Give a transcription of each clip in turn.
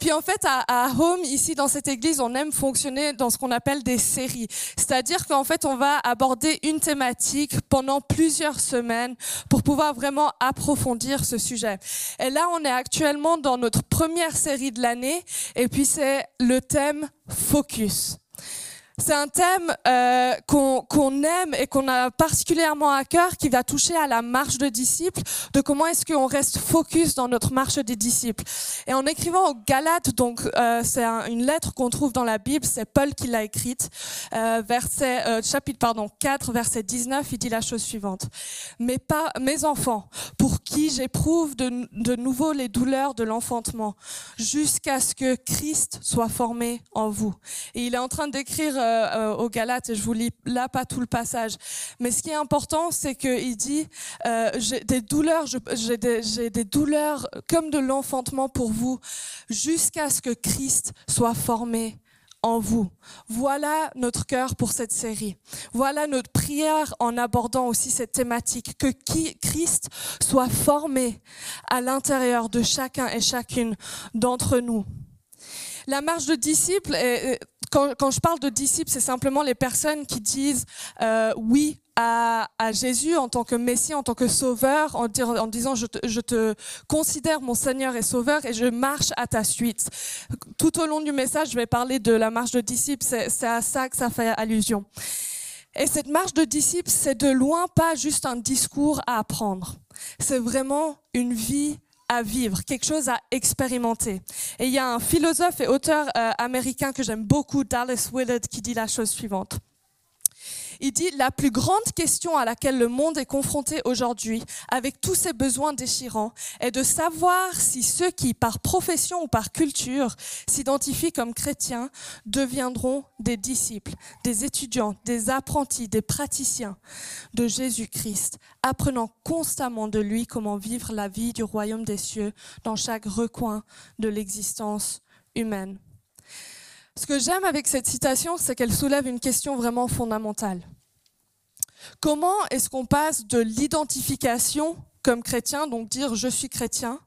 puis en fait, à, à, Home, ici dans cette église, on aime fonctionner dans ce qu'on appelle des séries. C'est-à-dire qu'en fait, on va aborder une thématique pendant plusieurs semaines pour pouvoir vraiment approfondir ce sujet. Et là, on est actuellement dans notre première série de l'année, et puis c'est le thème Focus. C'est un thème euh, qu'on qu aime et qu'on a particulièrement à cœur, qui va toucher à la marche de disciples, de comment est-ce qu'on reste focus dans notre marche des disciples. Et en écrivant aux Galates, donc euh, c'est un, une lettre qu'on trouve dans la Bible, c'est Paul qui l'a écrite, euh, chapitre pardon 4 verset 19, il dit la chose suivante mes pas mes enfants, pour qui j'éprouve de, de nouveau les douleurs de l'enfantement, jusqu'à ce que Christ soit formé en vous. Et il est en train d'écrire euh, aux Galates, et je vous lis là pas tout le passage. Mais ce qui est important, c'est qu'il dit, euh, j'ai des douleurs, j'ai des, des douleurs comme de l'enfantement pour vous, jusqu'à ce que Christ soit formé en vous. Voilà notre cœur pour cette série. Voilà notre prière en abordant aussi cette thématique, que Christ soit formé à l'intérieur de chacun et chacune d'entre nous. La marche de disciples, est, quand, je parle de disciples, c'est simplement les personnes qui disent euh, oui à, Jésus en tant que Messie, en tant que Sauveur, en disant je te, je te, considère mon Seigneur et Sauveur et je marche à ta suite. Tout au long du message, je vais parler de la marche de disciples, c'est à ça que ça fait allusion. Et cette marche de disciples, c'est de loin pas juste un discours à apprendre. C'est vraiment une vie à vivre, quelque chose à expérimenter. Et il y a un philosophe et auteur euh, américain que j'aime beaucoup, Dallas Willard, qui dit la chose suivante. Il dit la plus grande question à laquelle le monde est confronté aujourd'hui, avec tous ses besoins déchirants, est de savoir si ceux qui, par profession ou par culture, s'identifient comme chrétiens, deviendront des disciples, des étudiants, des apprentis, des praticiens de Jésus-Christ, apprenant constamment de lui comment vivre la vie du royaume des cieux dans chaque recoin de l'existence humaine. Ce que j'aime avec cette citation, c'est qu'elle soulève une question vraiment fondamentale. Comment est-ce qu'on passe de l'identification comme chrétien, donc dire je suis chrétien,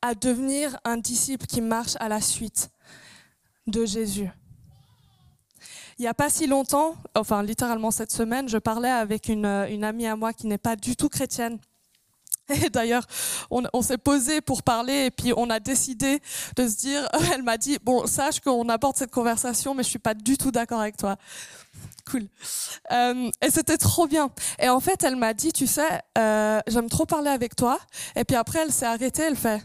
à devenir un disciple qui marche à la suite de Jésus? Il n'y a pas si longtemps, enfin littéralement cette semaine, je parlais avec une, une amie à moi qui n'est pas du tout chrétienne d'ailleurs, on, s'est posé pour parler et puis on a décidé de se dire, elle m'a dit, bon, sache qu'on aborde cette conversation, mais je suis pas du tout d'accord avec toi. Cool. Euh, et c'était trop bien. Et en fait, elle m'a dit, tu sais, euh, j'aime trop parler avec toi. Et puis après, elle s'est arrêtée, elle fait,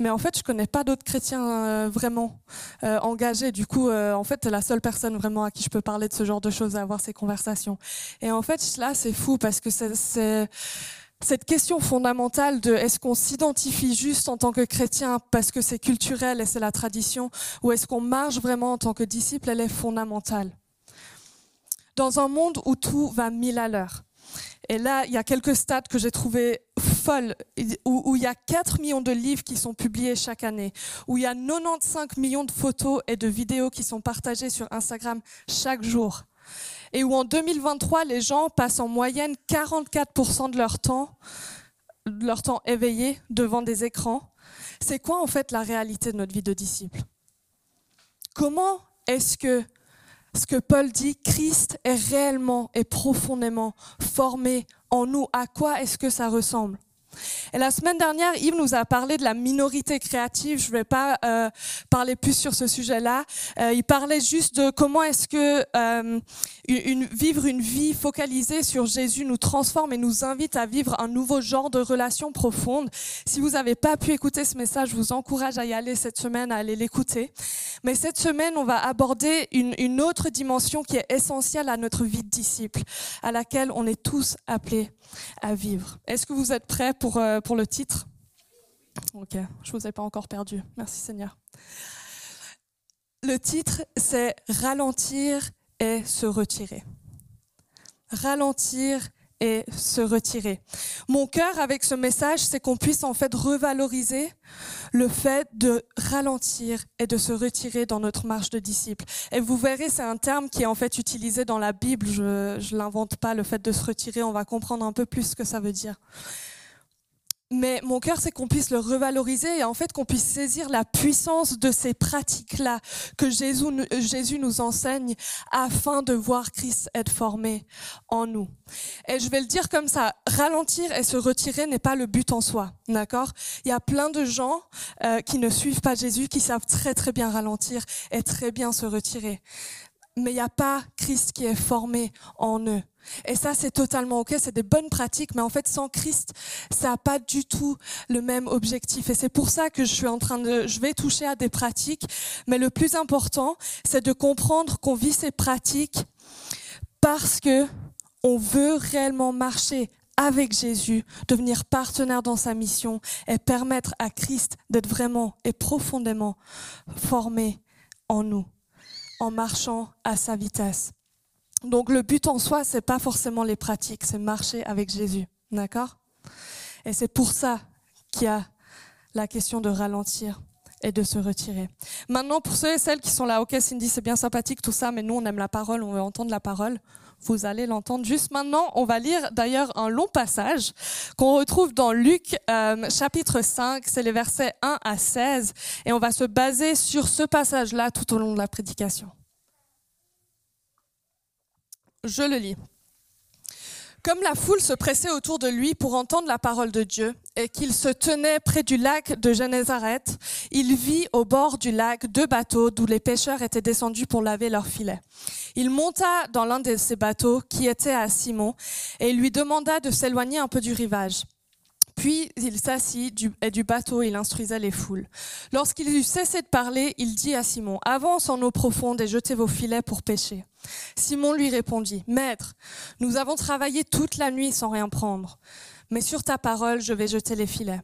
mais en fait, je connais pas d'autres chrétiens euh, vraiment engagés. Du coup, en fait, la seule personne vraiment à qui je peux parler de ce genre de choses, à avoir ces conversations. Et en fait, là, c'est fou parce que c'est cette question fondamentale de est-ce qu'on s'identifie juste en tant que chrétien parce que c'est culturel et c'est la tradition, ou est-ce qu'on marche vraiment en tant que disciple, elle est fondamentale. Dans un monde où tout va mille à l'heure, et là, il y a quelques stats que j'ai trouvé folles, où, où, il y a 4 millions de livres qui sont publiés chaque année, où il y a 95 millions de photos et de vidéos qui sont partagées sur Instagram chaque jour et où en 2023, les gens passent en moyenne 44% de leur temps, de leur temps éveillé devant des écrans. C'est quoi en fait la réalité de notre vie de disciple? Comment est-ce que ce que Paul dit, Christ est réellement et profondément formé en nous? À quoi est-ce que ça ressemble? Et la semaine dernière, Yves nous a parlé de la minorité créative. Je ne vais pas euh, parler plus sur ce sujet-là. Euh, il parlait juste de comment est-ce que euh, vivre une vie focalisée sur Jésus nous transforme et nous invite à vivre un nouveau genre de relation profonde. Si vous n'avez pas pu écouter ce message, je vous encourage à y aller cette semaine, à aller l'écouter. Mais cette semaine, on va aborder une, une autre dimension qui est essentielle à notre vie de disciple, à laquelle on est tous appelés à vivre. Est-ce que vous êtes prêts pour, euh, pour le titre Ok, je vous ai pas encore perdu. Merci Seigneur. Le titre, c'est Ralentir et se retirer. Ralentir et se retirer. Mon cœur avec ce message, c'est qu'on puisse en fait revaloriser le fait de ralentir et de se retirer dans notre marche de disciple. Et vous verrez, c'est un terme qui est en fait utilisé dans la Bible. Je ne l'invente pas, le fait de se retirer. On va comprendre un peu plus ce que ça veut dire. Mais mon cœur, c'est qu'on puisse le revaloriser et en fait qu'on puisse saisir la puissance de ces pratiques-là que Jésus, Jésus nous enseigne afin de voir Christ être formé en nous. Et je vais le dire comme ça, ralentir et se retirer n'est pas le but en soi, d'accord? Il y a plein de gens euh, qui ne suivent pas Jésus, qui savent très très bien ralentir et très bien se retirer. Mais il n'y a pas Christ qui est formé en eux. Et ça, c'est totalement OK, c'est des bonnes pratiques, mais en fait, sans Christ, ça n'a pas du tout le même objectif. Et c'est pour ça que je suis en train de, je vais toucher à des pratiques, mais le plus important, c'est de comprendre qu'on vit ces pratiques parce que on veut réellement marcher avec Jésus, devenir partenaire dans sa mission et permettre à Christ d'être vraiment et profondément formé en nous, en marchant à sa vitesse. Donc le but en soi, c'est pas forcément les pratiques, c'est marcher avec Jésus, d'accord? Et c'est pour ça qu'il y a la question de ralentir et de se retirer. Maintenant, pour ceux et celles qui sont là, ok Cindy, c'est bien sympathique tout ça, mais nous on aime la parole, on veut entendre la parole. Vous allez l'entendre juste maintenant. On va lire d'ailleurs un long passage qu'on retrouve dans Luc euh, chapitre 5, c'est les versets 1 à 16, et on va se baser sur ce passage-là tout au long de la prédication. Je le lis. Comme la foule se pressait autour de lui pour entendre la parole de Dieu et qu'il se tenait près du lac de Génézareth, il vit au bord du lac deux bateaux d'où les pêcheurs étaient descendus pour laver leurs filets. Il monta dans l'un de ces bateaux qui était à Simon et lui demanda de s'éloigner un peu du rivage. Puis il s'assit et du bateau il instruisait les foules. Lorsqu'il eut cessé de parler, il dit à Simon, Avance en eau profonde et jetez vos filets pour pêcher. Simon lui répondit, Maître, nous avons travaillé toute la nuit sans rien prendre, mais sur ta parole je vais jeter les filets.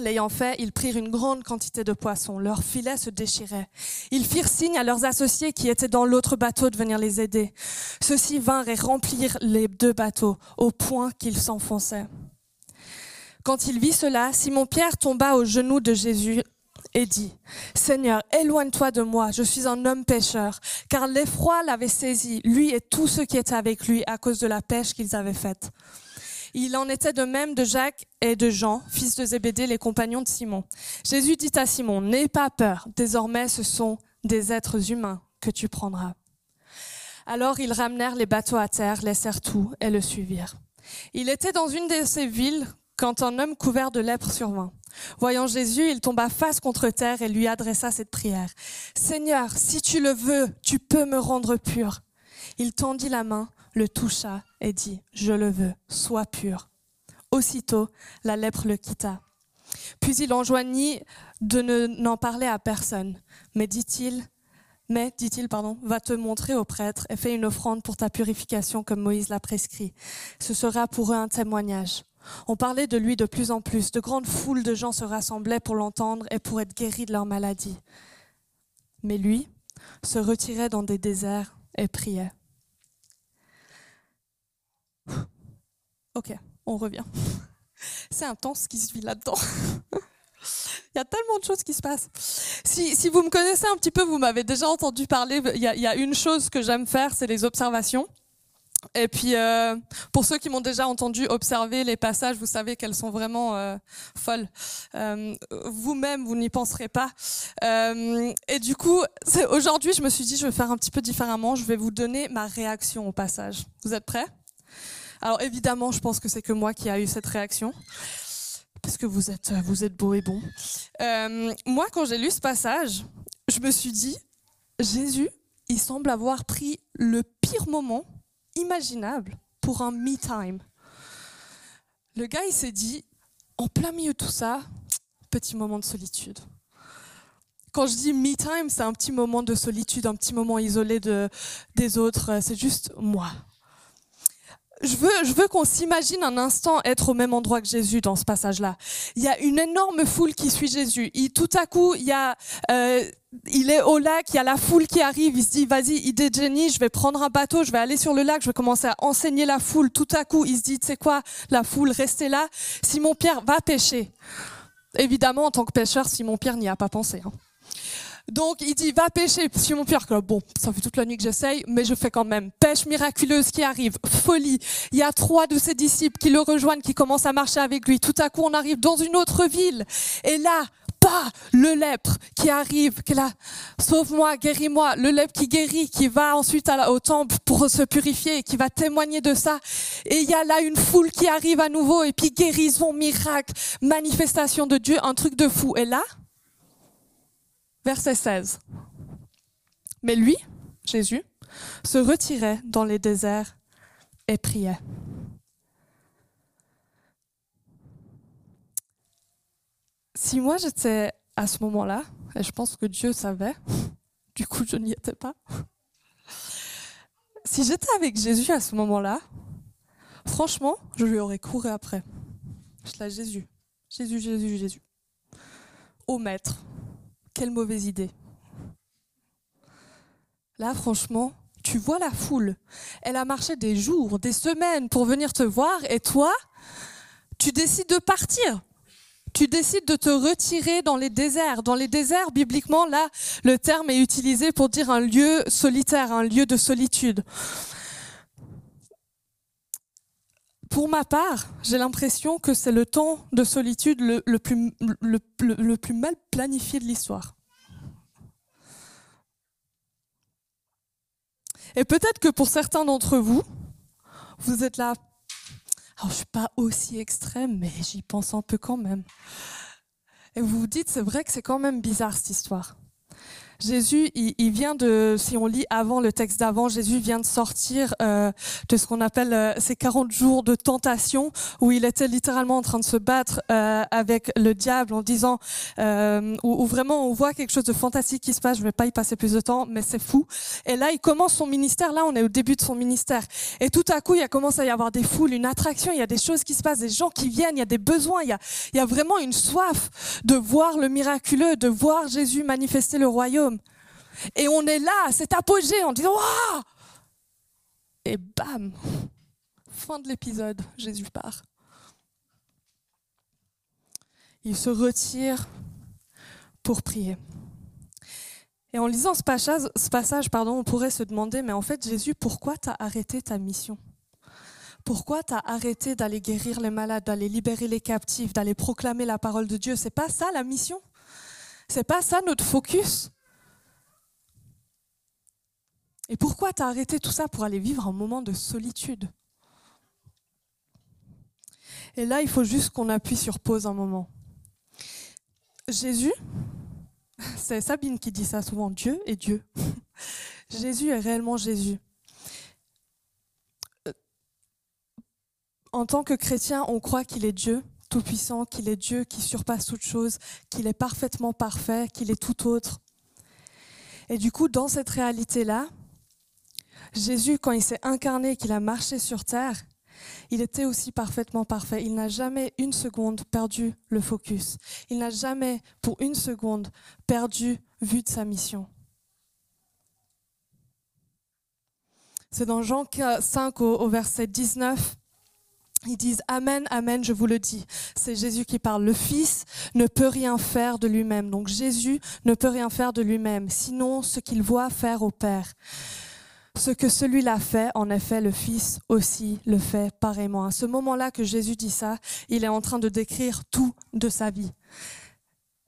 L'ayant fait, ils prirent une grande quantité de poissons. Leurs filets se déchiraient. Ils firent signe à leurs associés qui étaient dans l'autre bateau de venir les aider. Ceux-ci vinrent et remplirent les deux bateaux au point qu'ils s'enfonçaient. Quand il vit cela, Simon-Pierre tomba aux genoux de Jésus et dit, Seigneur, éloigne-toi de moi, je suis un homme pêcheur, car l'effroi l'avait saisi, lui et tous ceux qui étaient avec lui, à cause de la pêche qu'ils avaient faite. Il en était de même de Jacques et de Jean, fils de Zébédée, les compagnons de Simon. Jésus dit à Simon, N'aie pas peur, désormais ce sont des êtres humains que tu prendras. Alors ils ramenèrent les bateaux à terre, laissèrent tout et le suivirent. Il était dans une de ces villes quand un homme couvert de lèpre survint. Voyant Jésus, il tomba face contre terre et lui adressa cette prière. Seigneur, si tu le veux, tu peux me rendre pur. Il tendit la main, le toucha et dit, Je le veux, sois pur. Aussitôt, la lèpre le quitta. Puis il enjoignit de n'en parler à personne. Mais dit-il, mais, dit-il, pardon, va te montrer au prêtre et fais une offrande pour ta purification comme Moïse l'a prescrit. Ce sera pour eux un témoignage. On parlait de lui de plus en plus. De grandes foules de gens se rassemblaient pour l'entendre et pour être guéris de leur maladie. Mais lui se retirait dans des déserts et priait. Ok, on revient. C'est intense ce qui se vit là-dedans. Il y a tellement de choses qui se passent. Si, si vous me connaissez un petit peu, vous m'avez déjà entendu parler. Il y, a, il y a une chose que j'aime faire, c'est les observations. Et puis, euh, pour ceux qui m'ont déjà entendu observer les passages, vous savez qu'elles sont vraiment euh, folles. Euh, Vous-même, vous n'y penserez pas. Et du coup, aujourd'hui, je me suis dit, je vais faire un petit peu différemment. Je vais vous donner ma réaction au passage. Vous êtes prêts? Alors, évidemment, je pense que c'est que moi qui a eu cette réaction. Parce que vous êtes, vous êtes beau et bon. Moi, quand j'ai lu ce passage, je me suis dit, Jésus, il semble avoir pris le pire moment imaginable pour un me time. Le gars, il s'est dit, en plein milieu de tout ça, petit moment de solitude. Quand je dis me time, c'est un petit moment de solitude, un petit moment isolé de, des autres. C'est juste moi. Je veux, je veux qu'on s'imagine un instant être au même endroit que Jésus dans ce passage-là. Il y a une énorme foule qui suit Jésus. Il, tout à coup, il y a, euh, il est au lac, il y a la foule qui arrive. Il se dit, vas-y, idée de génie, je vais prendre un bateau, je vais aller sur le lac, je vais commencer à enseigner la foule. Tout à coup, il se dit, tu sais quoi, la foule, restez là. Simon Pierre va pêcher. Évidemment, en tant que pêcheur, Simon Pierre n'y a pas pensé. Hein. Donc il dit va pêcher. Simon Pierre, bon, ça fait toute la nuit que j'essaye, mais je fais quand même. Pêche miraculeuse qui arrive, folie. Il y a trois de ses disciples qui le rejoignent, qui commencent à marcher avec lui. Tout à coup, on arrive dans une autre ville. Et là, pas le lèpre qui arrive, qui là, sauve-moi, guéris-moi, le lèpre qui guérit, qui va ensuite au temple pour se purifier, qui va témoigner de ça. Et il y a là une foule qui arrive à nouveau, et puis guérison, miracle, manifestation de Dieu, un truc de fou. Et là, verset 16. Mais lui, Jésus, se retirait dans les déserts et priait. Si moi j'étais à ce moment-là, et je pense que Dieu savait, du coup je n'y étais pas, si j'étais avec Jésus à ce moment-là, franchement, je lui aurais couru après. Je l'ai Jésus, Jésus, Jésus, Jésus. Au maître, quelle mauvaise idée. Là, franchement, tu vois la foule. Elle a marché des jours, des semaines pour venir te voir et toi, tu décides de partir. Tu décides de te retirer dans les déserts. Dans les déserts, bibliquement, là, le terme est utilisé pour dire un lieu solitaire, un lieu de solitude. Pour ma part, j'ai l'impression que c'est le temps de solitude le, plus, mal planifié de l'histoire. Et peut-être que pour certains d'entre vous, vous êtes là, alors je suis pas aussi extrême, mais j'y pense un peu quand même. Et vous vous dites, c'est vrai que c'est quand même bizarre cette histoire. Jésus, il, vient de, si on lit avant le texte d'avant, Jésus vient de sortir euh, de ce qu'on appelle euh, ces 40 jours de tentation, où il était littéralement en train de se battre euh, avec le diable en disant, euh, où, vraiment on voit quelque chose de fantastique qui se passe. Je vais pas y passer plus de temps, mais c'est fou. Et là, il commence son ministère. Là, on est au début de son ministère. Et tout à coup, il commencé à y avoir des foules, une attraction. Il y a des choses qui se passent, des gens qui viennent. Il y a des besoins. Il y a vraiment une soif de voir le miraculeux, de voir Jésus manifester le royaume. Et on est là, c'est apogée, on dit Waouh! Et bam! Fin de l'épisode, Jésus part. Il se retire pour prier. Et en lisant ce passage, ce passage pardon, on pourrait se demander, mais en fait, Jésus, pourquoi tu as arrêté ta mission? Pourquoi tu as arrêté d'aller guérir les malades, d'aller libérer les captifs, d'aller proclamer la parole de Dieu? C'est pas ça la mission? C'est pas ça notre focus? Et pourquoi tu as arrêté tout ça pour aller vivre un moment de solitude? Et là, il faut juste qu'on appuie sur pause un moment. Jésus, c'est Sabine qui dit ça souvent, Dieu est Dieu. Jésus est réellement Jésus. Euh, en tant que chrétien, on croit qu'il est Dieu, tout-puissant, qu'il est Dieu qui surpasse toute chose, qu'il est parfaitement parfait, qu'il est tout autre. Et du coup, dans cette réalité-là, Jésus, quand il s'est incarné, qu'il a marché sur terre, il était aussi parfaitement parfait. Il n'a jamais une seconde perdu le focus. Il n'a jamais, pour une seconde, perdu vue de sa mission. C'est dans Jean 5 au, verset 19. Ils disent Amen, Amen, je vous le dis. C'est Jésus qui parle. Le Fils ne peut rien faire de lui-même. Donc Jésus ne peut rien faire de lui-même, sinon ce qu'il voit faire au Père. Ce que celui-là fait, en effet, le Fils aussi le fait pareillement. À ce moment-là que Jésus dit ça, il est en train de décrire tout de sa vie.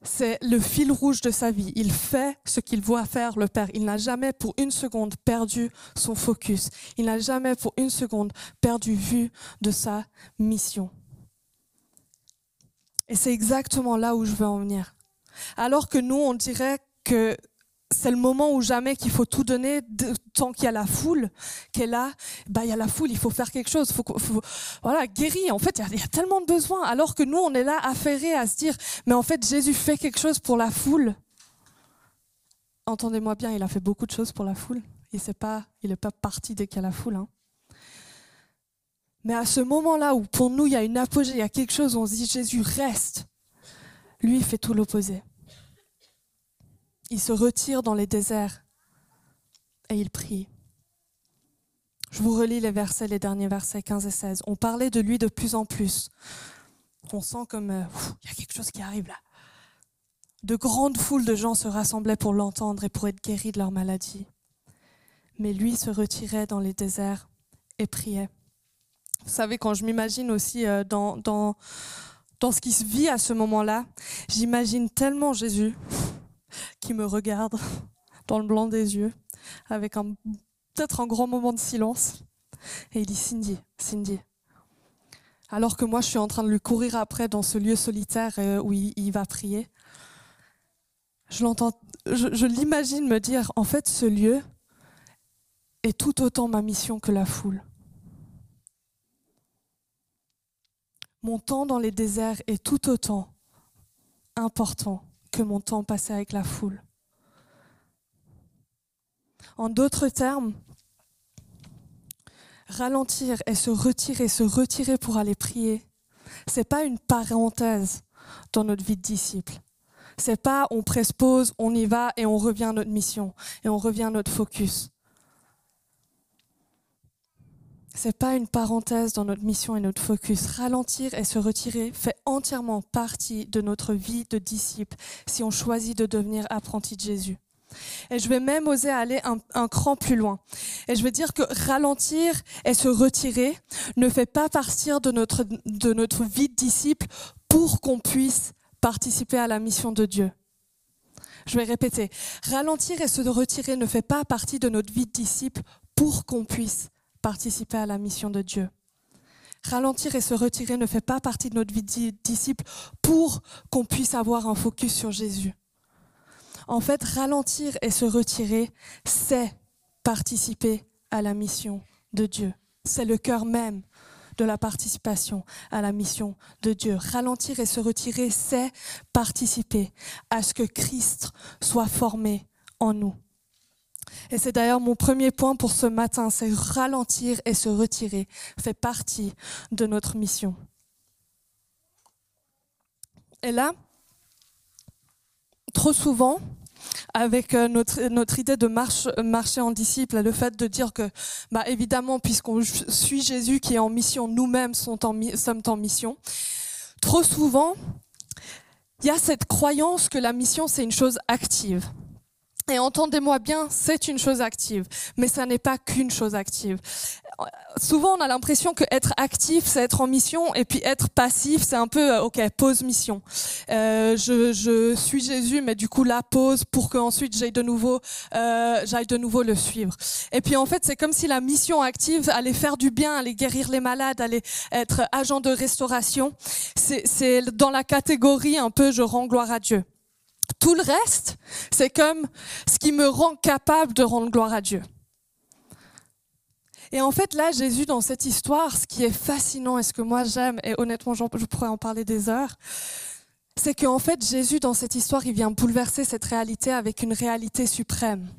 C'est le fil rouge de sa vie. Il fait ce qu'il voit faire le Père. Il n'a jamais pour une seconde perdu son focus. Il n'a jamais pour une seconde perdu vue de sa mission. Et c'est exactement là où je veux en venir. Alors que nous, on dirait que c'est le moment où jamais qu'il faut tout donner tant qu'il y a la foule qui est là. Bah il y a la foule il faut faire quelque chose. Faut, voilà guérir. En fait il y, a tellement de besoins. Alors que nous on est là affairés à se dire mais en fait Jésus fait quelque chose pour la foule. Entendez-moi bien il a fait beaucoup de choses pour la foule. Il n'est pas pas parti dès qu'il y a la foule hein. Mais à ce moment-là où pour nous il y a une apogée, il y a quelque chose où on se dit Jésus reste, lui il fait tout l'opposé. Il se retire dans les déserts et il prie. Je vous relis les versets, les derniers versets 15 et 16. On parlait de lui de plus en plus. On sent comme euh, il y a quelque chose qui arrive là. De grandes foules de gens se rassemblaient pour l'entendre et pour être guéris de leur maladie. Mais lui se retirait dans les déserts et priait. Vous savez, quand je m'imagine aussi euh, dans, dans, dans ce qui se vit à ce moment-là, j'imagine tellement Jésus qui me regarde dans le blanc des yeux, avec peut-être un grand moment de silence. Et il dit Cindy, Cindy. Alors que moi, je suis en train de lui courir après dans ce lieu solitaire euh, où il, va prier. Je l'entends, je l'imagine me dire, en fait, ce lieu est tout autant ma mission que la foule. Mon temps dans les déserts est tout autant important que mon temps passé avec la foule. En d'autres termes, ralentir et se retirer, se retirer pour aller prier, c'est pas une parenthèse dans notre vie de disciple. C'est pas on presse pause, on y va et on revient à notre mission et on revient à notre focus. C'est pas une parenthèse dans notre mission et notre focus. Ralentir et se retirer fait entièrement partie de notre vie de disciple si on choisit de devenir apprenti de Jésus. Et je vais même oser aller un, cran plus loin. Et je vais dire que ralentir et se retirer ne fait pas partir de notre, de notre vie de disciple pour qu'on puisse participer à la mission de Dieu. Je vais répéter. Ralentir et se retirer ne fait pas partie de notre vie de disciple pour qu'on puisse participer à la mission de Dieu. Ralentir et se retirer ne fait pas partie de notre vie de disciple pour qu'on puisse avoir un focus sur Jésus. En fait, ralentir et se retirer, c'est participer à la mission de Dieu. C'est le cœur même de la participation à la mission de Dieu. Ralentir et se retirer, c'est participer à ce que Christ soit formé en nous. Et c'est d'ailleurs mon premier point pour ce matin, c'est ralentir et se retirer fait partie de notre mission. Et là, trop souvent, avec euh, notre, notre idée de marche, marcher en disciple, le fait de dire que, bah, évidemment, puisqu'on suit Jésus qui est en mission, nous-mêmes sommes en mission, trop souvent, il y a cette croyance que la mission, c'est une chose active. Et entendez-moi bien, c'est une chose active, mais ça n'est pas qu'une chose active. Souvent, on a l'impression que être actif, c'est être en mission, et puis être passif, c'est un peu, euh, ok, pause mission. Euh, je, je, suis Jésus, mais du coup là, pause pour qu'ensuite j'aille de nouveau, euh, j'aille de nouveau le suivre. Et puis en fait, c'est comme si la mission active allait faire du bien, allait guérir les malades, allait être agent de restauration. C'est dans la catégorie un peu, je rends gloire à Dieu. Tout le reste, c'est comme ce qui me rend capable de rendre gloire à Dieu. Et en fait, là, Jésus, dans cette histoire, ce qui est fascinant et ce que moi j'aime, et honnêtement, je pourrais en parler des heures, c'est qu'en fait, Jésus, dans cette histoire, il vient bouleverser cette réalité avec une réalité suprême.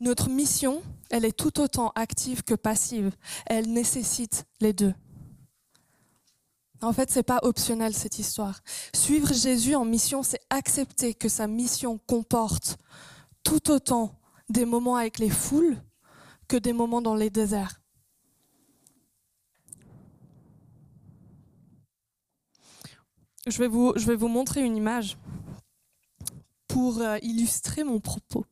Notre mission, elle est tout autant active que passive. Elle nécessite les deux. En fait, c'est pas optionnel cette histoire. Suivre Jésus en mission, c'est accepter que sa mission comporte tout autant des moments avec les foules que des moments dans les déserts. Je vais vous, montrer une image pour euh, illustrer mon propos.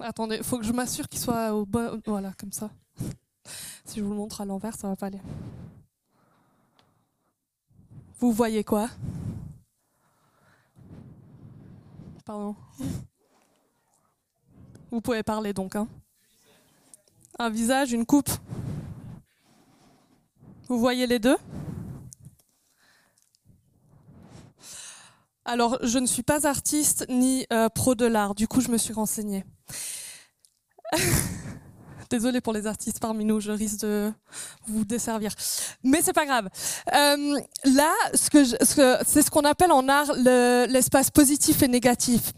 Attendez, il faut que je m'assure qu'il soit au bon. Voilà, comme ça. Si je vous le montre à l'envers, ça va pas aller. Vous voyez quoi? Pardon. Vous pouvez parler donc. Hein. Un visage, une coupe. Vous voyez les deux? Alors, je ne suis pas artiste ni euh, pro de l'art, du coup, je me suis renseignée. Désolée pour les artistes parmi nous, je risque de vous desservir. Mais c'est pas grave. Euh, là, c'est ce qu'on appelle en art l'espace positif et négatif.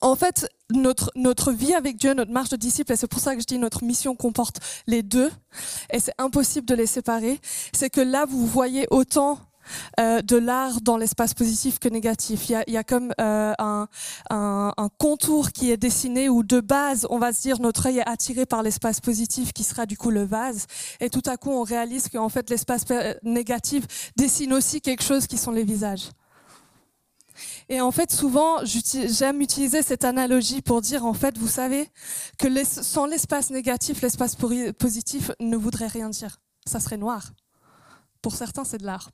En fait, notre, notre vie avec Dieu, notre marche de disciple, et c'est pour ça que je dis notre mission comporte les deux, et c'est impossible de les séparer, c'est que là, vous voyez autant euh, de l'art dans l'espace positif que négatif. Il y a, comme euh, un, contour qui est dessiné où de base, on va se dire notre œil est attiré par l'espace positif qui sera du coup le vase. Et tout à coup, on réalise qu'en fait, l'espace négatif dessine aussi quelque chose qui sont les visages. Et en fait, souvent, j'aime utiliser cette analogie pour dire, en fait, vous savez, que sans l'espace négatif, l'espace positif ne voudrait rien dire. Ça serait noir. Pour certains, c'est de l'art.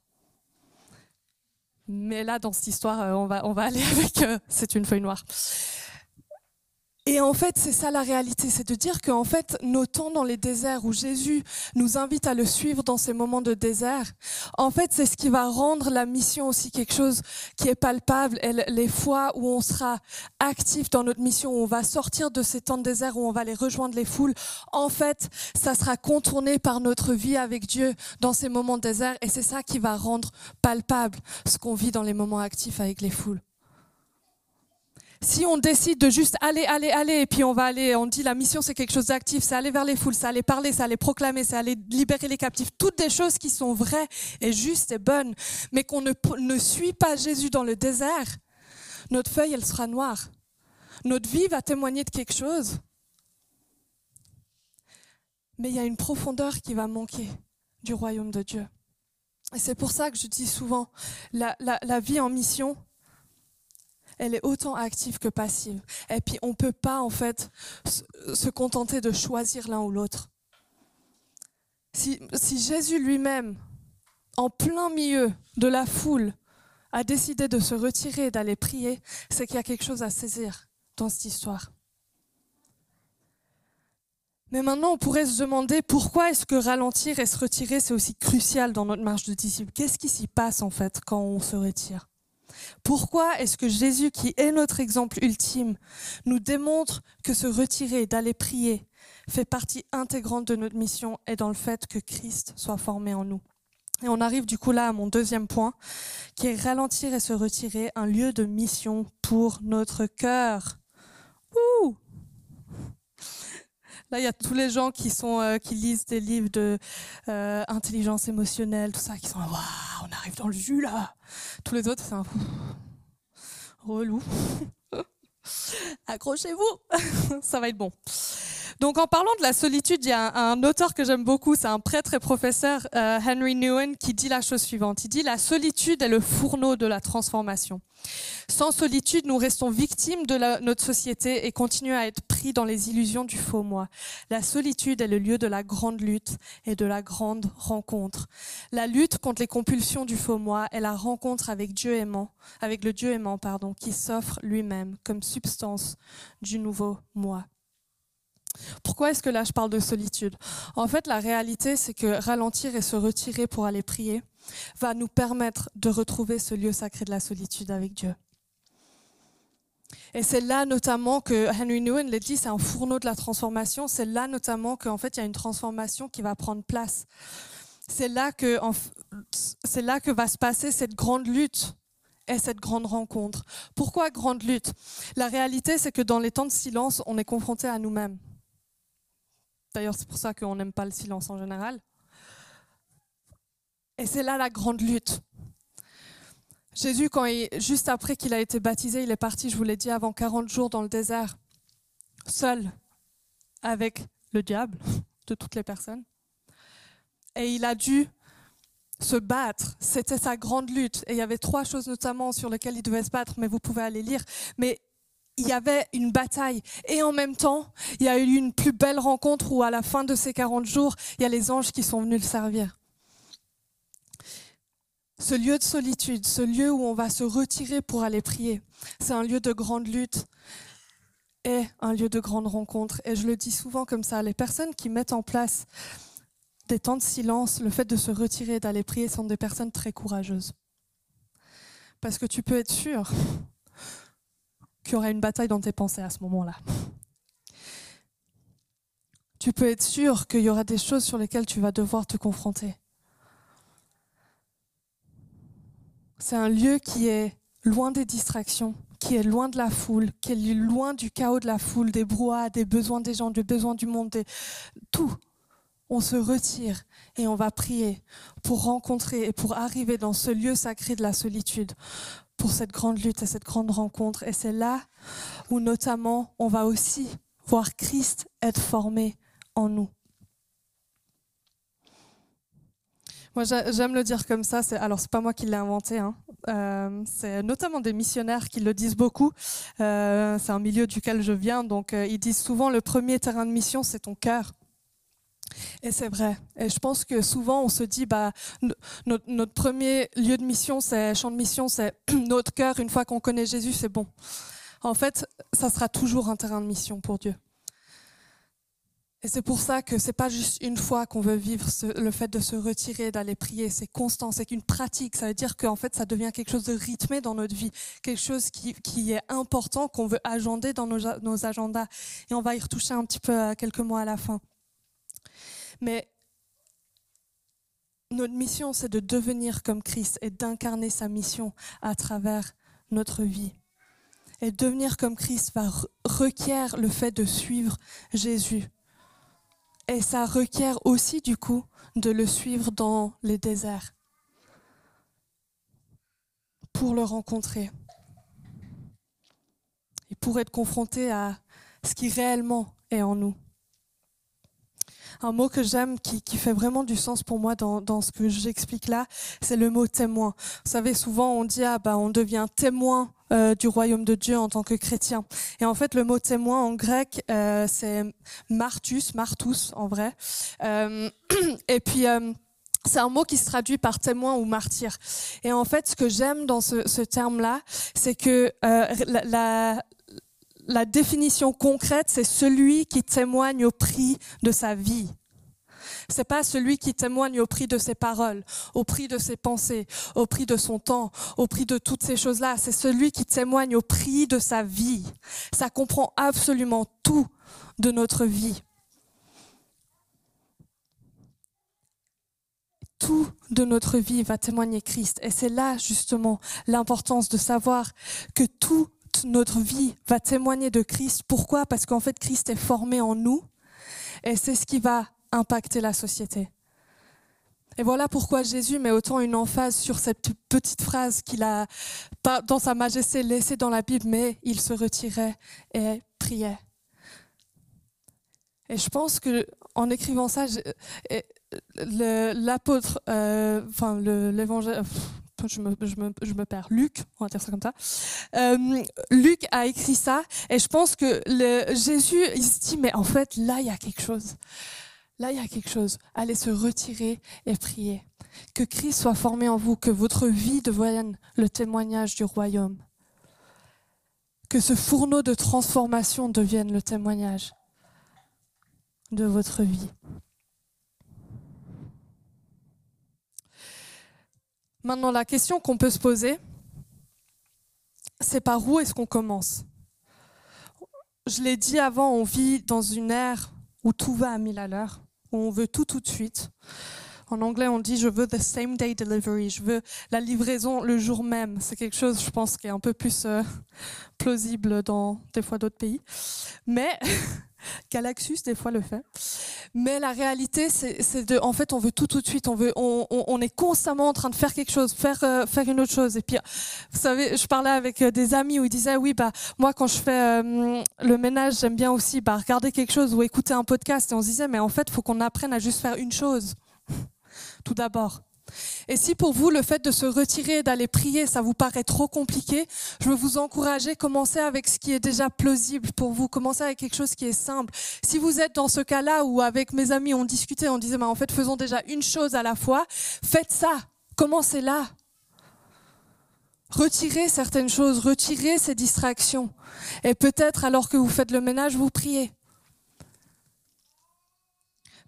Mais là, dans cette histoire, euh, on va, on va aller avec euh, c'est une feuille noire. Et en fait, c'est ça la réalité, c'est de dire qu'en fait, nos temps dans les déserts où Jésus nous invite à le suivre dans ces moments de désert, en fait, c'est ce qui va rendre la mission aussi quelque chose qui est palpable. Et les fois où on sera actif dans notre mission, où on va sortir de ces temps de désert, où on va aller rejoindre les foules, en fait, ça sera contourné par notre vie avec Dieu dans ces moments de désert. Et c'est ça qui va rendre palpable ce qu'on vit dans les moments actifs avec les foules si on décide de juste aller, aller, aller, et puis on va aller, on dit la mission c'est quelque chose d'actif, c'est aller vers les foules, c'est aller parler, c'est aller proclamer, c'est aller libérer les captifs, toutes des choses qui sont vraies et justes et bonnes, mais qu'on ne, suit pas Jésus dans le désert, notre feuille elle sera noire. Notre vie va témoigner de quelque chose, mais il y a une profondeur qui va manquer du royaume de Dieu. Et c'est pour ça que je dis souvent, la vie en mission, elle est autant active que passive. Et puis on ne peut pas en fait se contenter de choisir l'un ou l'autre. Si, Jésus lui-même, en plein milieu de la foule, a décidé de se retirer et d'aller prier, c'est qu'il y a quelque chose à saisir dans cette histoire. Mais maintenant, on pourrait se demander pourquoi est-ce que ralentir et se retirer, c'est aussi crucial dans notre marche de disciple. Qu'est-ce qui s'y passe en fait quand on se retire? Pourquoi est-ce que Jésus, qui est notre exemple ultime, nous démontre que se retirer et d'aller prier fait partie intégrante de notre mission et dans le fait que Christ soit formé en nous? Et on arrive du coup là à mon deuxième point, qui est ralentir et se retirer, un lieu de mission pour notre cœur. Ouh! Là, il y a tous les gens qui euh, lisent des livres de euh, intelligence émotionnelle, tout ça, qui sont waouh, on arrive dans le jus là. Tous les autres, c'est un relou. Accrochez-vous, ça va être bon. Donc en parlant de la solitude, il y a un, auteur que j'aime beaucoup, c'est un prêtre et professeur, euh, Henry Newen, qui dit la chose suivante. Il dit la solitude est le fourneau de la transformation. Sans solitude, nous restons victimes de notre société et continuons à être pris dans les illusions du faux moi. La solitude est le lieu de la grande lutte et de la grande rencontre. La lutte contre les compulsions du faux moi est la rencontre avec Dieu aimant, avec le Dieu aimant, pardon, qui s'offre lui-même comme substance du nouveau moi. Pourquoi est-ce que là je parle de solitude? En fait, la réalité, c'est que ralentir et se retirer pour aller prier va nous permettre de retrouver ce lieu sacré de la solitude avec Dieu. Et c'est là notamment que Henry Nguyen l'a dit, c'est un fourneau de la transformation. C'est là notamment qu'en fait il y a une transformation qui va prendre place. C'est là que c'est là que va se passer cette grande lutte et cette grande rencontre. Pourquoi grande lutte? La réalité, c'est que dans les temps de silence, on est confronté à nous-mêmes. D'ailleurs, c'est pour ça qu'on n'aime pas le silence en général. Et c'est là la grande lutte. Jésus, quand juste après qu'il a été baptisé, il est parti, je vous l'ai dit, avant 40 jours dans le désert, seul, avec le diable, de toutes les personnes. Et il a dû se battre. C'était sa grande lutte. Et il y avait trois choses notamment sur lesquelles il devait se battre, mais vous pouvez aller lire. Mais il y avait une bataille. Et en même temps, il y a eu une plus belle rencontre où à la fin de ces 40 jours, il y a les anges qui sont venus le servir. Ce lieu de solitude, ce lieu où on va se retirer pour aller prier, c'est un lieu de grande lutte et un lieu de grande rencontre. Et je le dis souvent comme ça, les personnes qui mettent en place des temps de silence, le fait de se retirer et d'aller prier sont des personnes très courageuses. Parce que tu peux être sûr qu'il y aura une bataille dans tes pensées à ce moment-là. Tu peux être sûr qu'il y aura des choses sur lesquelles tu vas devoir te confronter. C'est un lieu qui est loin des distractions, qui est loin de la foule, qui est loin du chaos de la foule, des brouhahs, des besoins des gens, des besoins du monde, tout. On se retire et on va prier pour rencontrer et pour arriver dans ce lieu sacré de la solitude, pour cette grande lutte et cette grande rencontre. Et c'est là où notamment on va aussi voir Christ être formé en nous. Moi, j'aime le dire comme ça. C'est, alors, c'est pas moi qui l'ai inventé. Hein. Euh, c'est notamment des missionnaires qui le disent beaucoup. Euh, c'est un milieu duquel je viens, donc euh, ils disent souvent le premier terrain de mission, c'est ton cœur. Et c'est vrai. Et je pense que souvent on se dit, bah, notre, premier lieu de mission, c'est champ de mission, c'est notre cœur. Une fois qu'on connaît Jésus, c'est bon. En fait, ça sera toujours un terrain de mission pour Dieu. Et c'est pour ça que c'est pas juste une fois qu'on veut vivre le fait de se retirer, d'aller prier. C'est constant, c'est qu'une pratique. Ça veut dire qu'en fait, ça devient quelque chose de rythmé dans notre vie, quelque chose qui, est important, qu'on veut agender dans nos, nos, agendas. Et on va y retoucher un petit peu quelques mois à la fin. Mais notre mission, c'est de devenir comme Christ et d'incarner sa mission à travers notre vie. Et devenir comme Christ va requiert le fait de suivre Jésus et ça requiert aussi, du coup, de le suivre dans les déserts pour le rencontrer et pour être confronté à ce qui réellement est en nous. Un mot que j'aime, qui, qui, fait vraiment du sens pour moi dans, dans ce que j'explique là, c'est le mot témoin. Vous savez, souvent on dit, ah bah on devient témoin euh, du royaume de Dieu en tant que chrétien. Et en fait, le mot témoin en grec, euh, c'est martus, martus en vrai. Euh, et puis, c'est un mot qui se traduit par témoin ou martyr. Et en fait, ce que j'aime dans ce, terme-là, c'est que la la définition concrète, c'est celui qui témoigne au prix de sa vie. C'est pas celui qui témoigne au prix de ses paroles, au prix de ses pensées, au prix de son temps, au prix de toutes ces choses-là. C'est celui qui témoigne au prix de sa vie. Ça comprend absolument tout de notre vie. Tout de notre vie va témoigner Christ. Et c'est là justement l'importance de savoir que notre vie va témoigner de Christ. Pourquoi? Parce qu'en fait, Christ est formé en nous. Et c'est ce qui va impacter la société. Et voilà pourquoi Jésus met autant une emphase sur cette petite phrase qu'il a, dans sa majesté, laissée dans la Bible, mais il se retirait et priait. Et je pense que en écrivant ça, l'apôtre, euh, enfin l'évangile, je me, perds. Luc, on va dire ça comme ça. Euh, Luc a écrit ça, et je pense que Jésus, il se dit, mais en fait, là, il y a quelque chose. Là, il y a quelque chose. Allez se retirer et prier. Que Christ soit formé en vous, que votre vie devienne le témoignage du royaume. Que ce fourneau de transformation devienne le témoignage de votre vie. Maintenant, la question qu'on peut se poser, c'est par où est-ce qu'on commence? Je l'ai dit avant, on vit dans une ère où tout va à mille à l'heure on veut tout tout de suite. En anglais, on dit je veux the same day delivery, je veux la livraison le jour même. C'est quelque chose, je pense, qui est un peu plus euh, plausible dans des fois d'autres pays. Mais Galaxus des fois le fait. Mais la réalité, c'est de, en fait, on veut tout tout de suite. On veut, on, est constamment en train de faire quelque chose, faire euh, faire une autre chose. Et puis, vous savez, je parlais avec euh, des amis où ils disaient, oui, bah moi quand je fais le ménage, j'aime bien aussi bah, regarder quelque chose ou écouter un podcast. Et on se disait, mais en fait, faut qu'on apprenne à juste faire une chose tout d'abord. Et si pour vous, le fait de se retirer et d'aller prier, ça vous paraît trop compliqué, je veux vous encourager, commencez avec ce qui est déjà plausible pour vous, commencez avec quelque chose qui est simple. Si vous êtes dans ce cas-là où avec mes amis on discutait, on disait, en fait, faisons déjà une chose à la fois, faites ça, commencez là. Retirez certaines choses, retirez ces distractions. Et peut-être alors que vous faites le ménage, vous priez.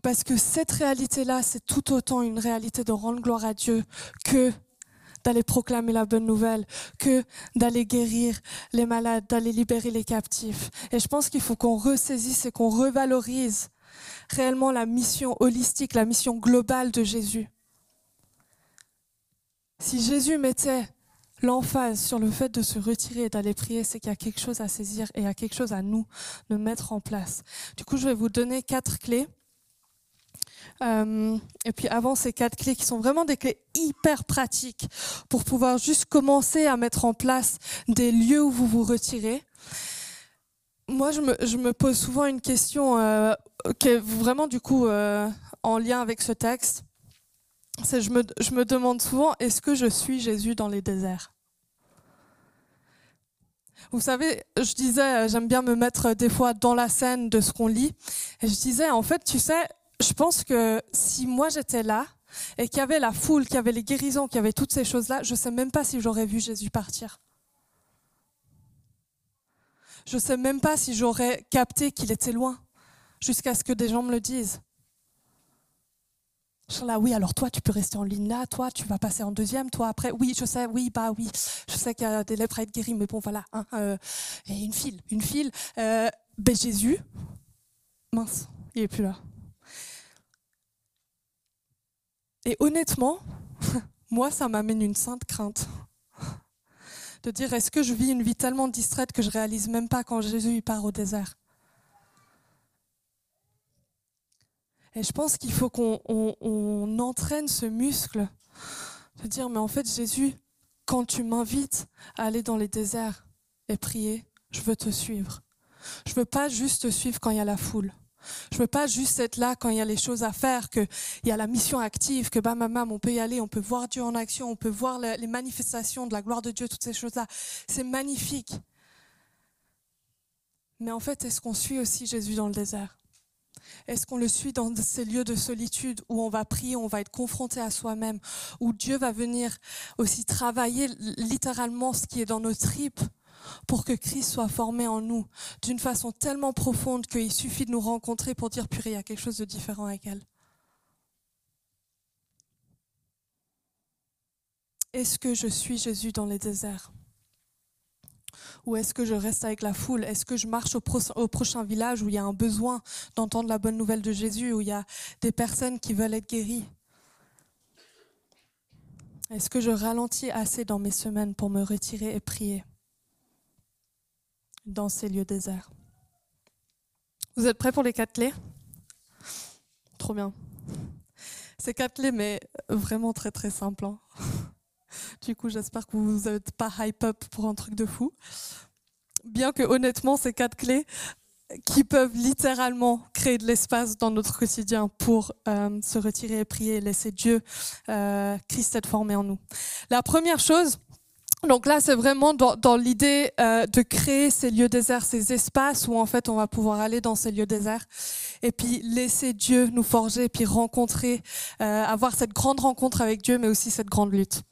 Parce que cette réalité-là, c'est tout autant une réalité de rendre gloire à Dieu que d'aller proclamer la bonne nouvelle, que d'aller guérir les malades, d'aller libérer les captifs. Et je pense qu'il faut qu'on ressaisisse et qu'on revalorise réellement la mission holistique, la mission globale de Jésus. Si Jésus mettait l'emphase sur le fait de se retirer et d'aller prier, c'est qu'il y a quelque chose à saisir et il y a quelque chose à nous de mettre en place. Du coup, je vais vous donner quatre clés. Euh, et puis avant ces quatre clés qui sont vraiment des clés hyper pratiques pour pouvoir juste commencer à mettre en place des lieux où vous vous retirez. Moi, je me, je me pose souvent une question euh, qui est vraiment du coup euh, en lien avec ce texte je me, je me demande souvent, est-ce que je suis Jésus dans les déserts? Vous savez, je disais, j'aime bien me mettre des fois dans la scène de ce qu'on lit. Et je disais, en fait, tu sais, je pense que si moi j'étais là et qu'il y avait la foule, qu'il y avait les guérisons, qu'il y avait toutes ces choses-là, je ne sais même pas si j'aurais vu Jésus partir. Je ne sais même pas si j'aurais capté qu'il était loin, jusqu'à ce que des gens me le disent. Je suis là, oui, alors toi, tu peux rester en ligne là, toi, tu vas passer en deuxième, toi, après, oui, je sais, oui, bah oui, je sais qu'il y a des lèvres à être guéries, mais bon, voilà, hein, euh, et une file, une file. Euh, ben Jésus, mince, il est plus là. Et honnêtement, moi, ça m'amène une sainte crainte de dire, est-ce que je vis une vie tellement distraite que je réalise même pas quand Jésus part au désert? Et je pense qu'il faut qu'on entraîne ce muscle de dire, mais en fait, Jésus, quand tu m'invites à aller dans les déserts et prier, je veux te suivre. Je veux pas juste te suivre quand il y a la foule. Je veux pas juste être là quand il y a les choses à faire, qu'il y a la mission active, que bah maman, on peut y aller, on peut voir Dieu en action, on peut voir les manifestations de la gloire de Dieu, toutes ces choses-là. C'est magnifique. Mais en fait, est-ce qu'on suit aussi Jésus dans le désert? Est-ce qu'on le suit dans ces lieux de solitude où on va prier, on va être confronté à soi-même, où Dieu va venir aussi travailler littéralement ce qui est dans nos tripes? Pour que Christ soit formé en nous d'une façon tellement profonde qu'il suffit de nous rencontrer pour dire purée, il y a quelque chose de différent avec elle. Est-ce que je suis Jésus dans les déserts? Ou est-ce que je reste avec la foule? Est-ce que je marche au, prochain village où il y a un besoin d'entendre la bonne nouvelle de Jésus, où il y a des personnes qui veulent être guéries? Est-ce que je ralentis assez dans mes semaines pour me retirer et prier? Dans ces lieux déserts Vous êtes prêts pour les quatre clés? Trop bien. Ces quatre clés, mais vraiment très très simples. Hein. Du coup, j'espère que vous n'êtes pas hype up pour un truc de fou. Bien que honnêtement, ces quatre clés qui peuvent littéralement créer de l'espace dans notre quotidien pour euh, se retirer et prier laisser Dieu, euh, Christ être formé en nous. La première chose, donc là, c'est vraiment dans, dans l'idée euh, de créer ces lieux déserts, ces espaces où en fait on va pouvoir aller dans ces lieux déserts et puis laisser Dieu nous forger et puis rencontrer, euh, avoir cette grande rencontre avec Dieu, mais aussi cette grande lutte.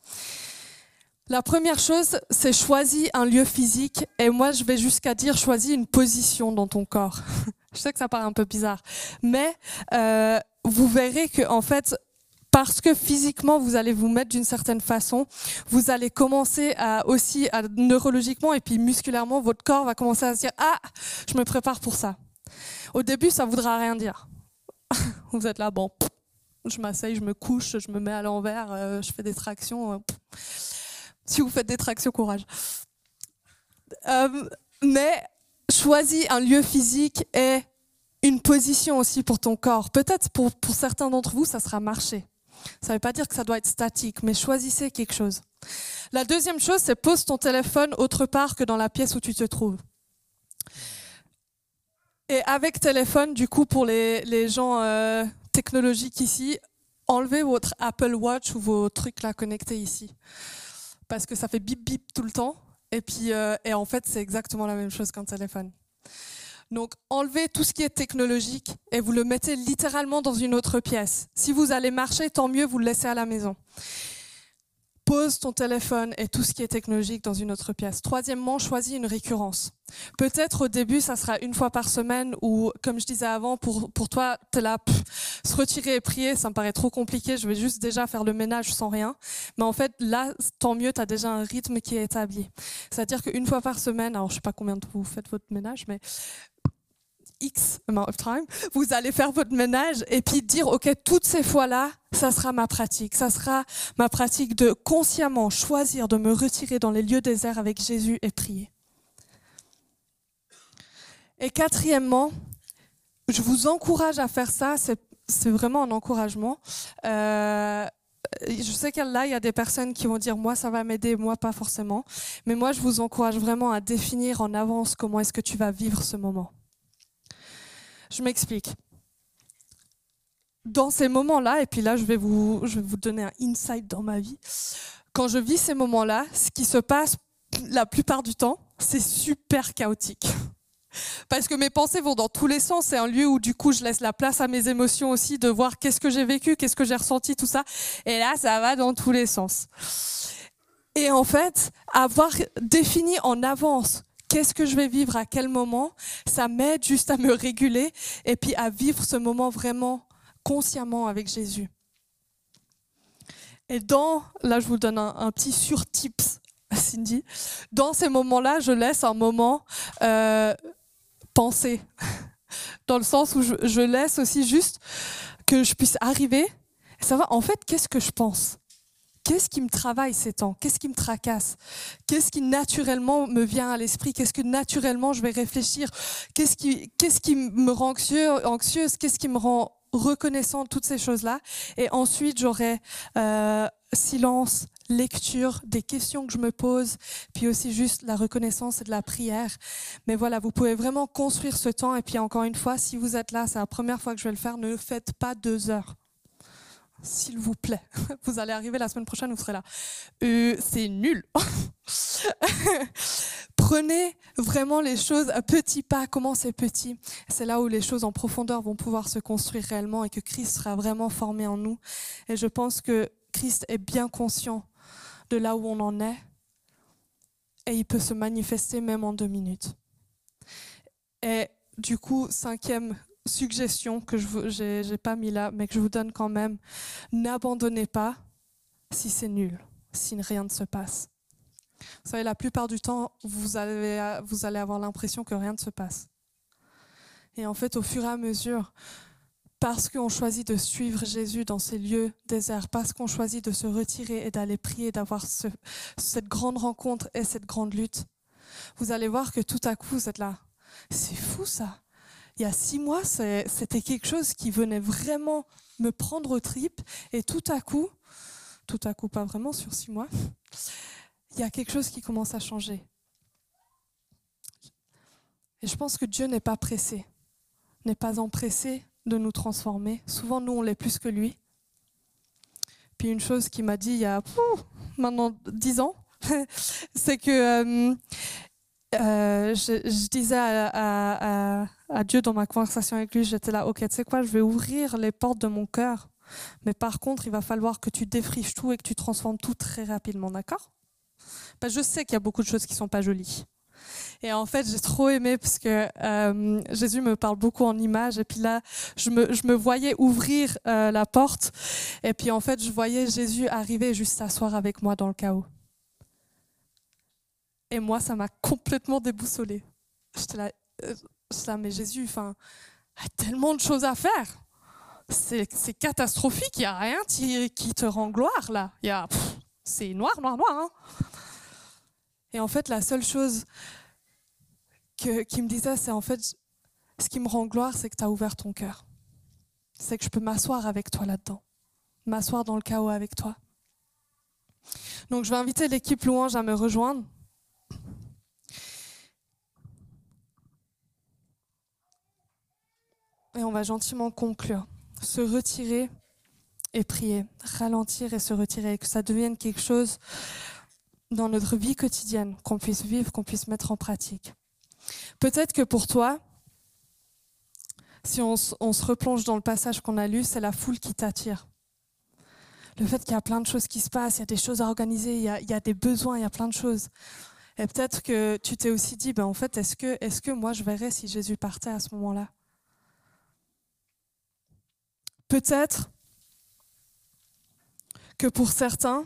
La première chose, c'est choisir un lieu physique et moi je vais jusqu'à dire choisis une position dans ton corps. je sais que ça paraît un peu bizarre, mais euh, vous verrez que en fait parce que physiquement vous allez vous mettre d'une certaine façon, vous allez commencer à aussi neurologiquement et puis musculairement votre corps va commencer à se dire ah je me prépare pour ça. Au début ça voudra rien dire. vous êtes là bon, je m'asseye, je me couche, je me mets à l'envers, euh, je fais des tractions. Euh, si vous faites des tractions, courage. Euh, mais choisis un lieu physique et une position aussi pour ton corps. Peut-être pour, pour certains d'entre vous, ça sera marcher. Ça ne veut pas dire que ça doit être statique, mais choisissez quelque chose. La deuxième chose, c'est pose ton téléphone autre part que dans la pièce où tu te trouves. Et avec téléphone, du coup, pour les, les gens euh, technologiques ici, enlevez votre Apple Watch ou vos trucs là connectés ici. Parce que ça fait bip bip tout le temps. Et puis, euh, et en fait, c'est exactement la même chose qu'un téléphone. Donc enlevez tout ce qui est technologique et vous le mettez littéralement dans une autre pièce. Si vous allez marcher, tant mieux, vous le laissez à la maison. Pose ton téléphone et tout ce qui est technologique dans une autre pièce. Troisièmement, choisis une récurrence. Peut-être au début, ça sera une fois par semaine ou, comme je disais avant, pour, pour toi, es là, se retirer et prier, ça me paraît trop compliqué, je vais juste déjà faire le ménage sans rien. Mais en fait, là, tant mieux, tu as déjà un rythme qui est établi. C'est-à-dire qu'une fois par semaine, alors je sais pas combien de vous faites votre ménage, mais X amount of time, vous allez faire votre ménage et puis dire, OK, toutes ces fois-là, ça sera ma pratique. Ça sera ma pratique de consciemment choisir de me retirer dans les lieux déserts avec Jésus et prier. Et quatrièmement, je vous encourage à faire ça. C'est vraiment un encouragement. Euh, je sais que là, il y a des personnes qui vont dire, moi, ça va m'aider, moi, pas forcément. Mais moi, je vous encourage vraiment à définir en avance comment est-ce que tu vas vivre ce moment. Je m'explique. Dans ces moments-là, et puis là, je vais, vous, je vais vous donner un insight dans ma vie. Quand je vis ces moments-là, ce qui se passe la plupart du temps, c'est super chaotique parce que mes pensées vont dans tous les sens. C'est un lieu où du coup je laisse la place à mes émotions aussi de voir qu'est-ce que j'ai vécu, qu'est-ce que j'ai ressenti, tout ça. Et là, ça va dans tous les sens. Et en fait, avoir défini en avance qu'est-ce que je vais vivre à quel moment, ça m'aide juste à me réguler et puis à vivre ce moment vraiment consciemment avec Jésus. Et dans, là je vous donne un, un petit sur-tips, Cindy, dans ces moments-là, je laisse un moment euh, penser, dans le sens où je, laisse aussi juste que je puisse arriver et savoir en fait qu'est-ce que je pense? Qu'est-ce qui me travaille ces temps? Qu'est-ce qui me tracasse? Qu'est-ce qui naturellement me vient à l'esprit? Qu'est-ce que naturellement je vais réfléchir? Qu'est-ce qui, qu'est-ce qui me rend anxieux, anxieuse? Qu'est-ce qui me rend reconnaissant Toutes ces choses-là. Et ensuite, j'aurai euh, silence, lecture, des questions que je me pose, puis aussi juste la reconnaissance et de la prière. Mais voilà, vous pouvez vraiment construire ce temps. Et puis encore une fois, si vous êtes là, c'est la première fois que je vais le faire, ne faites pas deux heures. S'il vous plaît, vous allez arriver la semaine prochaine, vous serez là. Euh, c'est nul. Prenez vraiment les choses à petits pas, commencez petit? C'est là où les choses en profondeur vont pouvoir se construire réellement et que Christ sera vraiment formé en nous. Et je pense que Christ est bien conscient de là où on en est et il peut se manifester même en deux minutes. Et du coup, cinquième suggestion que je n'ai pas mis là, mais que je vous donne quand même, n'abandonnez pas si c'est nul, si rien ne se passe. Vous savez, la plupart du temps, vous allez, avoir l'impression que rien ne se passe. Et en fait, au fur et à mesure parce qu'on choisit de suivre Jésus dans ces lieux déserts, parce qu'on choisit de se retirer et d'aller prier, d'avoir cette grande rencontre et cette grande lutte, vous allez voir que tout à coup, vous êtes là. C'est fou ça. Il y a six mois, c'était quelque chose qui venait vraiment me prendre au tripes et tout à coup, tout à coup, pas vraiment sur six mois, il y a quelque chose qui commence à changer. Et je pense que Dieu n'est pas pressé, n'est pas empressé de nous transformer. Souvent, nous, on l'est plus que lui. Puis une chose qui m'a dit il y a maintenant dix ans, c'est que euh, euh, je, disais à, Dieu dans ma conversation avec lui, j'étais là, ok, tu sais quoi, je vais ouvrir les portes de mon cœur, mais par contre, il va falloir que tu défriches tout et que tu transformes tout très rapidement, d'accord? Parce Je sais qu'il y a beaucoup de choses qui sont pas jolies. Et en fait, j'ai trop aimé parce que euh, Jésus me parle beaucoup en images. Et puis là, je me, voyais ouvrir euh, la porte. Et puis en fait, je voyais Jésus arriver juste s'asseoir avec moi dans le chaos. Et moi, ça m'a complètement déboussolée. J'étais là, euh, là, mais Jésus, enfin, a tellement de choses à faire. C'est catastrophique. Il n'y a rien qui, te rend gloire là. C'est noir, noir, noir. Hein. Et en fait, la seule chose que, qui me disait, c'est en fait, ce qui me rend gloire, c'est que tu as ouvert ton cœur. C'est que je peux m'asseoir avec toi là-dedans. M'asseoir dans le chaos avec toi. Donc, je vais inviter l'équipe louange à me rejoindre. Et on va gentiment conclure. Se retirer et prier. Ralentir et se retirer. Que ça devienne quelque chose dans notre vie quotidienne, qu'on puisse vivre, qu'on puisse mettre en pratique. Peut-être que pour toi, si on, se replonge dans le passage qu'on a lu, c'est la foule qui t'attire. Le fait qu'il y a plein de choses qui se passent, il y a des choses à organiser, il y a, des besoins, il y a plein de choses. Et peut-être que tu t'es aussi dit, ben en fait, est-ce que, est que moi je verrais si Jésus partait à ce moment-là? Peut-être que pour certains,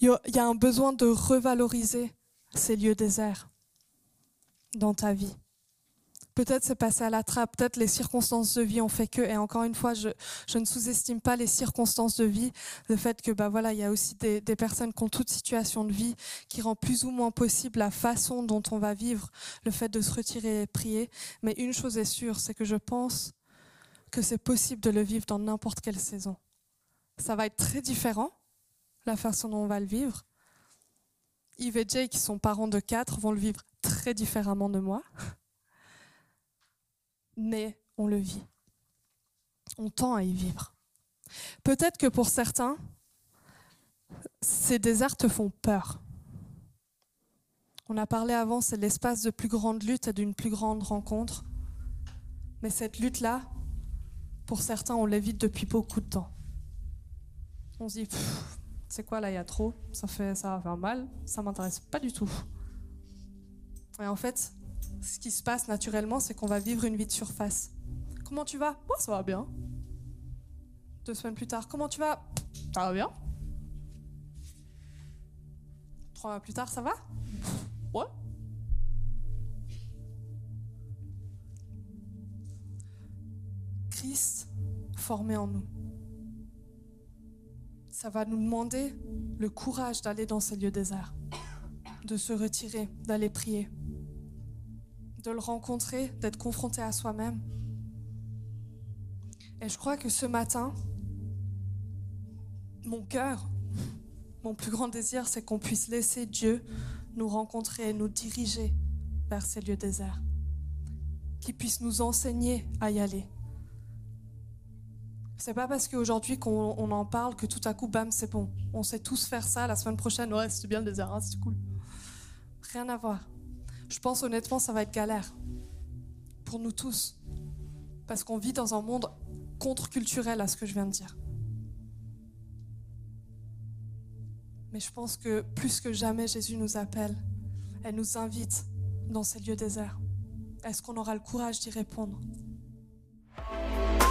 il y a un besoin de revaloriser ces lieux déserts dans ta vie. Peut-être c'est passé à la trappe, peut-être les circonstances de vie ont fait que, et encore une fois, je, ne sous-estime pas les circonstances de vie, le fait que bah voilà, il y a aussi des, des, personnes qui ont toute situation de vie qui rend plus ou moins possible la façon dont on va vivre, le fait de se retirer et prier. Mais une chose est sûre, c'est que je pense que c'est possible de le vivre dans n'importe quelle saison. Ça va être très différent, la façon dont on va le vivre. Yves et Jay, qui sont parents de quatre, vont le vivre très différemment de moi mais on le vit. On tend à y vivre. Peut-être que pour certains, ces déserts te font peur. On a parlé avant, c'est l'espace de plus grande lutte et d'une plus grande rencontre. Mais cette lutte-là, pour certains, on l'évite depuis beaucoup de temps. On se dit, c'est quoi là, il y a trop, ça, fait, ça va faire mal, ça m'intéresse pas du tout. Et en fait, ce qui se passe naturellement, c'est qu'on va vivre une vie de surface. Comment tu vas? Ça va bien. Deux semaines plus tard, comment tu vas? Ça va bien. Trois mois plus tard, ça va? Ouais. Christ formé en nous. Ça va nous demander le courage d'aller dans ces lieux déserts, de se retirer, d'aller prier de le rencontrer, d'être confronté à soi-même. Et je crois que ce matin, mon cœur, mon plus grand désir, c'est qu'on puisse laisser Dieu nous rencontrer et nous diriger vers ces lieux déserts. Qu'il puisse nous enseigner à y aller. C'est pas parce qu'aujourd'hui qu'on en parle que tout à coup, bam, c'est bon. On sait tous faire ça. La semaine prochaine, ouais, c'est bien le désert, hein, c'est cool. Rien à voir. Je pense honnêtement, ça va être galère pour nous tous. Parce qu'on vit dans un monde contre-culturel à ce que je viens de dire. Mais je pense que plus que jamais, Jésus nous appelle. Elle nous invite dans ces lieux déserts. Est-ce qu'on aura le courage d'y répondre?